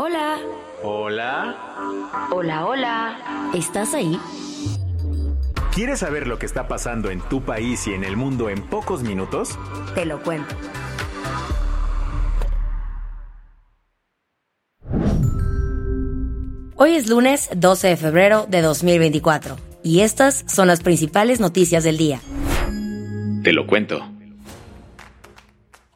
Hola. Hola. Hola, hola. ¿Estás ahí? ¿Quieres saber lo que está pasando en tu país y en el mundo en pocos minutos? Te lo cuento. Hoy es lunes 12 de febrero de 2024 y estas son las principales noticias del día. Te lo cuento.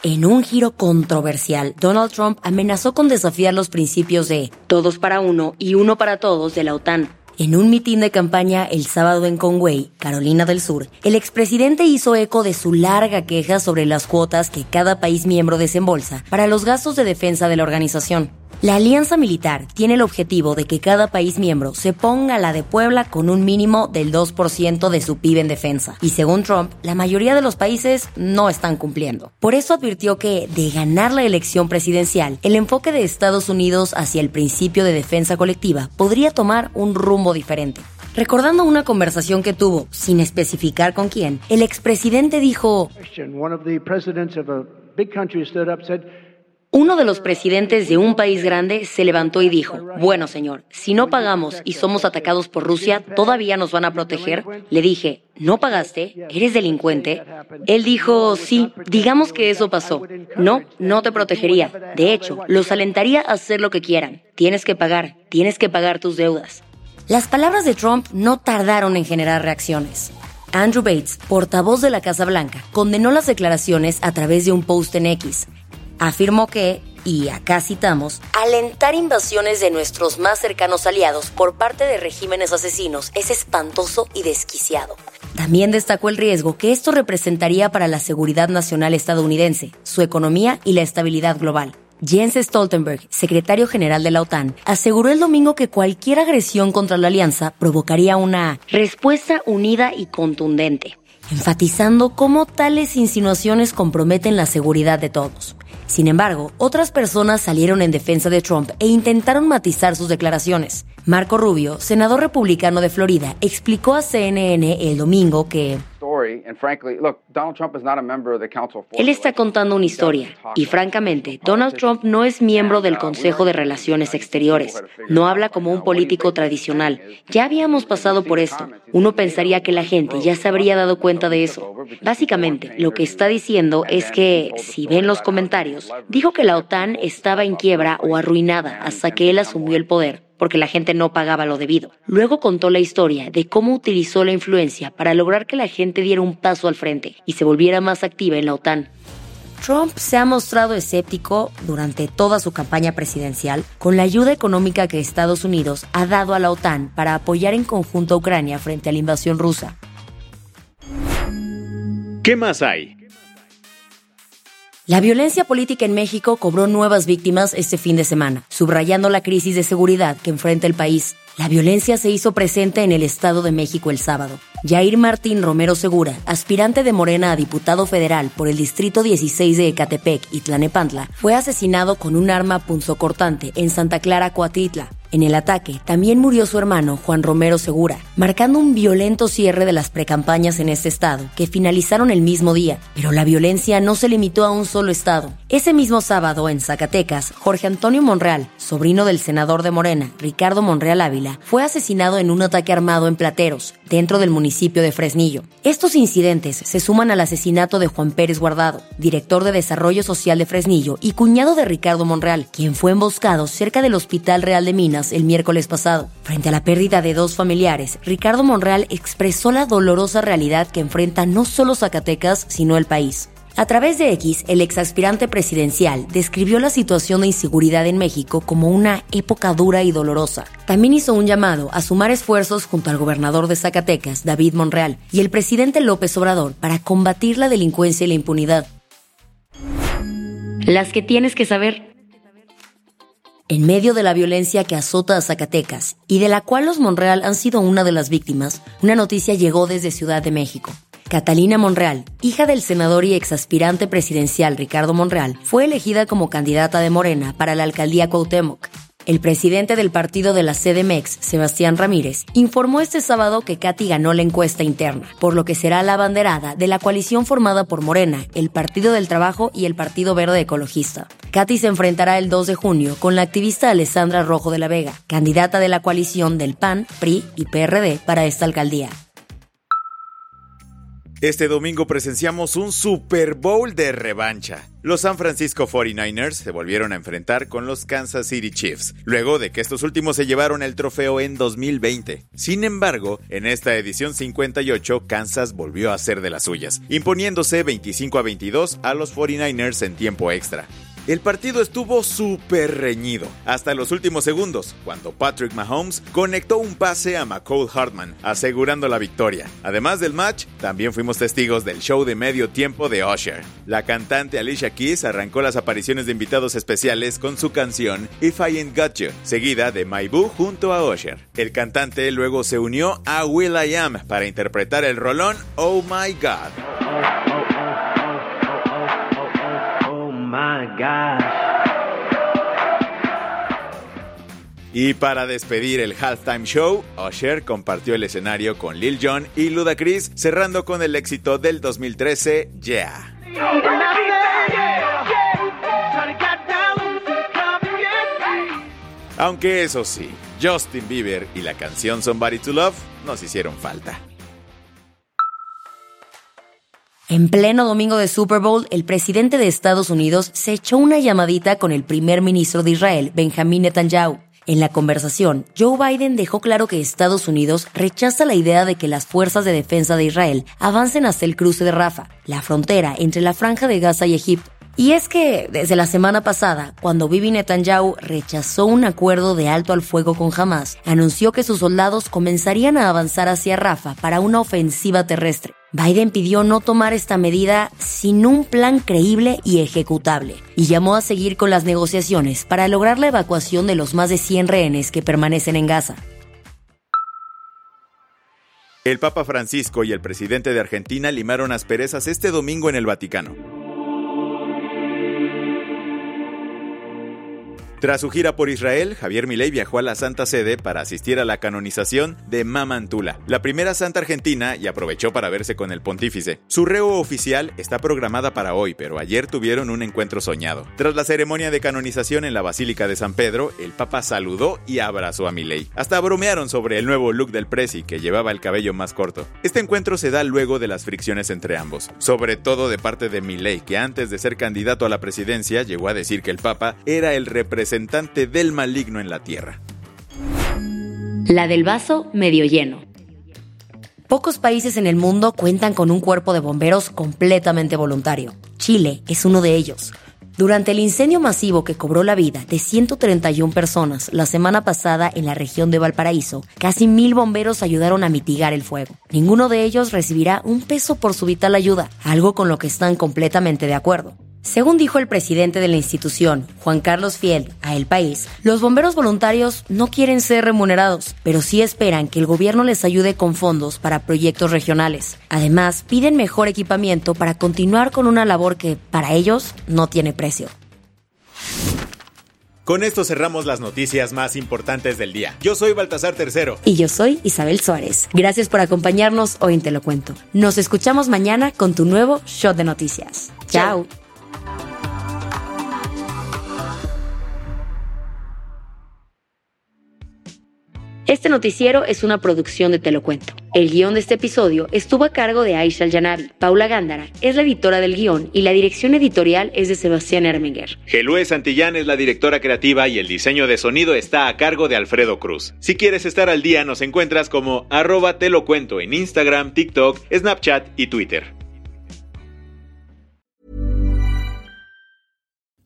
En un giro controversial, Donald Trump amenazó con desafiar los principios de todos para uno y uno para todos de la OTAN. En un mitin de campaña el sábado en Conway, Carolina del Sur, el expresidente hizo eco de su larga queja sobre las cuotas que cada país miembro desembolsa para los gastos de defensa de la organización. La alianza militar tiene el objetivo de que cada país miembro se ponga a la de Puebla con un mínimo del 2% de su PIB en defensa. Y según Trump, la mayoría de los países no están cumpliendo. Por eso advirtió que, de ganar la elección presidencial, el enfoque de Estados Unidos hacia el principio de defensa colectiva podría tomar un rumbo diferente. Recordando una conversación que tuvo, sin especificar con quién, el expresidente dijo... Uno de los presidentes de un país grande se levantó y dijo, bueno señor, si no pagamos y somos atacados por Rusia, ¿todavía nos van a proteger? Le dije, ¿no pagaste? ¿Eres delincuente? Él dijo, sí, digamos que eso pasó. No, no te protegería. De hecho, los alentaría a hacer lo que quieran. Tienes que pagar, tienes que pagar tus deudas. Las palabras de Trump no tardaron en generar reacciones. Andrew Bates, portavoz de la Casa Blanca, condenó las declaraciones a través de un post en X afirmó que, y acá citamos, alentar invasiones de nuestros más cercanos aliados por parte de regímenes asesinos es espantoso y desquiciado. También destacó el riesgo que esto representaría para la seguridad nacional estadounidense, su economía y la estabilidad global. Jens Stoltenberg, secretario general de la OTAN, aseguró el domingo que cualquier agresión contra la alianza provocaría una respuesta unida y contundente, enfatizando cómo tales insinuaciones comprometen la seguridad de todos. Sin embargo, otras personas salieron en defensa de Trump e intentaron matizar sus declaraciones. Marco Rubio, senador republicano de Florida, explicó a CNN el domingo que él está contando una historia y francamente, Donald Trump no es miembro del Consejo de Relaciones Exteriores. No habla como un político tradicional. Ya habíamos pasado por esto. Uno pensaría que la gente ya se habría dado cuenta de eso. Básicamente, lo que está diciendo es que, si ven los comentarios, dijo que la OTAN estaba en quiebra o arruinada hasta que él asumió el poder porque la gente no pagaba lo debido. Luego contó la historia de cómo utilizó la influencia para lograr que la gente diera un paso al frente y se volviera más activa en la OTAN. Trump se ha mostrado escéptico durante toda su campaña presidencial con la ayuda económica que Estados Unidos ha dado a la OTAN para apoyar en conjunto a Ucrania frente a la invasión rusa. ¿Qué más hay? La violencia política en México cobró nuevas víctimas este fin de semana, subrayando la crisis de seguridad que enfrenta el país. La violencia se hizo presente en el Estado de México el sábado. Jair Martín Romero Segura, aspirante de Morena a diputado federal por el Distrito 16 de Ecatepec y Tlanepantla, fue asesinado con un arma punzocortante en Santa Clara, Coatitla. En el ataque también murió su hermano Juan Romero Segura, marcando un violento cierre de las precampañas en este estado, que finalizaron el mismo día. Pero la violencia no se limitó a un solo estado. Ese mismo sábado, en Zacatecas, Jorge Antonio Monreal, sobrino del senador de Morena, Ricardo Monreal Ávila, fue asesinado en un ataque armado en Plateros, dentro del municipio de Fresnillo. Estos incidentes se suman al asesinato de Juan Pérez Guardado, director de Desarrollo Social de Fresnillo y cuñado de Ricardo Monreal, quien fue emboscado cerca del Hospital Real de Minas el miércoles pasado. Frente a la pérdida de dos familiares, Ricardo Monreal expresó la dolorosa realidad que enfrenta no solo Zacatecas, sino el país. A través de X, el exaspirante presidencial describió la situación de inseguridad en México como una época dura y dolorosa. También hizo un llamado a sumar esfuerzos junto al gobernador de Zacatecas, David Monreal, y el presidente López Obrador para combatir la delincuencia y la impunidad. Las que tienes que saber. En medio de la violencia que azota a Zacatecas y de la cual los Monreal han sido una de las víctimas, una noticia llegó desde Ciudad de México. Catalina Monreal, hija del senador y exaspirante presidencial Ricardo Monreal, fue elegida como candidata de Morena para la alcaldía Cuauhtémoc. El presidente del partido de la CDMX, Sebastián Ramírez, informó este sábado que Katy ganó la encuesta interna, por lo que será la abanderada de la coalición formada por Morena, el Partido del Trabajo y el Partido Verde Ecologista. Katy se enfrentará el 2 de junio con la activista Alessandra Rojo de la Vega, candidata de la coalición del PAN, PRI y PRD para esta alcaldía. Este domingo presenciamos un Super Bowl de revancha. Los San Francisco 49ers se volvieron a enfrentar con los Kansas City Chiefs, luego de que estos últimos se llevaron el trofeo en 2020. Sin embargo, en esta edición 58, Kansas volvió a ser de las suyas, imponiéndose 25 a 22 a los 49ers en tiempo extra. El partido estuvo súper reñido, hasta los últimos segundos, cuando Patrick Mahomes conectó un pase a McCall Hartman, asegurando la victoria. Además del match, también fuimos testigos del show de medio tiempo de Usher. La cantante Alicia Keys arrancó las apariciones de invitados especiales con su canción If I Ain't Got You, seguida de My Boo junto a Usher. El cantante luego se unió a Will I Am para interpretar el rolón Oh My God. Y para despedir el halftime show, Usher compartió el escenario con Lil Jon y Ludacris, cerrando con el éxito del 2013, Yeah. Aunque eso sí, Justin Bieber y la canción Somebody to Love nos hicieron falta. En pleno domingo de Super Bowl, el presidente de Estados Unidos se echó una llamadita con el primer ministro de Israel, Benjamin Netanyahu. En la conversación, Joe Biden dejó claro que Estados Unidos rechaza la idea de que las fuerzas de defensa de Israel avancen hasta el cruce de Rafa, la frontera entre la franja de Gaza y Egipto. Y es que desde la semana pasada, cuando Bibi Netanyahu rechazó un acuerdo de alto al fuego con Hamas, anunció que sus soldados comenzarían a avanzar hacia Rafa para una ofensiva terrestre. Biden pidió no tomar esta medida sin un plan creíble y ejecutable, y llamó a seguir con las negociaciones para lograr la evacuación de los más de 100 rehenes que permanecen en Gaza. El Papa Francisco y el presidente de Argentina limaron asperezas este domingo en el Vaticano. Tras su gira por Israel, Javier Milei viajó a la Santa Sede para asistir a la canonización de Mamantula, la primera santa argentina, y aprovechó para verse con el pontífice. Su reo oficial está programada para hoy, pero ayer tuvieron un encuentro soñado. Tras la ceremonia de canonización en la Basílica de San Pedro, el Papa saludó y abrazó a Milei. Hasta bromearon sobre el nuevo look del presi, que llevaba el cabello más corto. Este encuentro se da luego de las fricciones entre ambos, sobre todo de parte de Milei, que antes de ser candidato a la presidencia llegó a decir que el Papa era el representante representante del maligno en la tierra. La del vaso medio lleno. Pocos países en el mundo cuentan con un cuerpo de bomberos completamente voluntario. Chile es uno de ellos. Durante el incendio masivo que cobró la vida de 131 personas la semana pasada en la región de Valparaíso, casi mil bomberos ayudaron a mitigar el fuego. Ninguno de ellos recibirá un peso por su vital ayuda, algo con lo que están completamente de acuerdo. Según dijo el presidente de la institución, Juan Carlos Fiel, a El País, los bomberos voluntarios no quieren ser remunerados, pero sí esperan que el gobierno les ayude con fondos para proyectos regionales. Además, piden mejor equipamiento para continuar con una labor que, para ellos, no tiene precio. Con esto cerramos las noticias más importantes del día. Yo soy Baltasar Tercero. Y yo soy Isabel Suárez. Gracias por acompañarnos hoy en Te lo cuento. Nos escuchamos mañana con tu nuevo Shot de Noticias. Chao. Este noticiero es una producción de Te lo cuento. El guion de este episodio estuvo a cargo de Aisha Al-Janabi. Paula Gándara es la editora del guion y la dirección editorial es de Sebastián Erminger. Gelue Santillán es la directora creativa y el diseño de sonido está a cargo de Alfredo Cruz. Si quieres estar al día, nos encuentras como arroba te lo cuento en Instagram, TikTok, Snapchat y Twitter.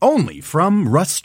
Only from Rust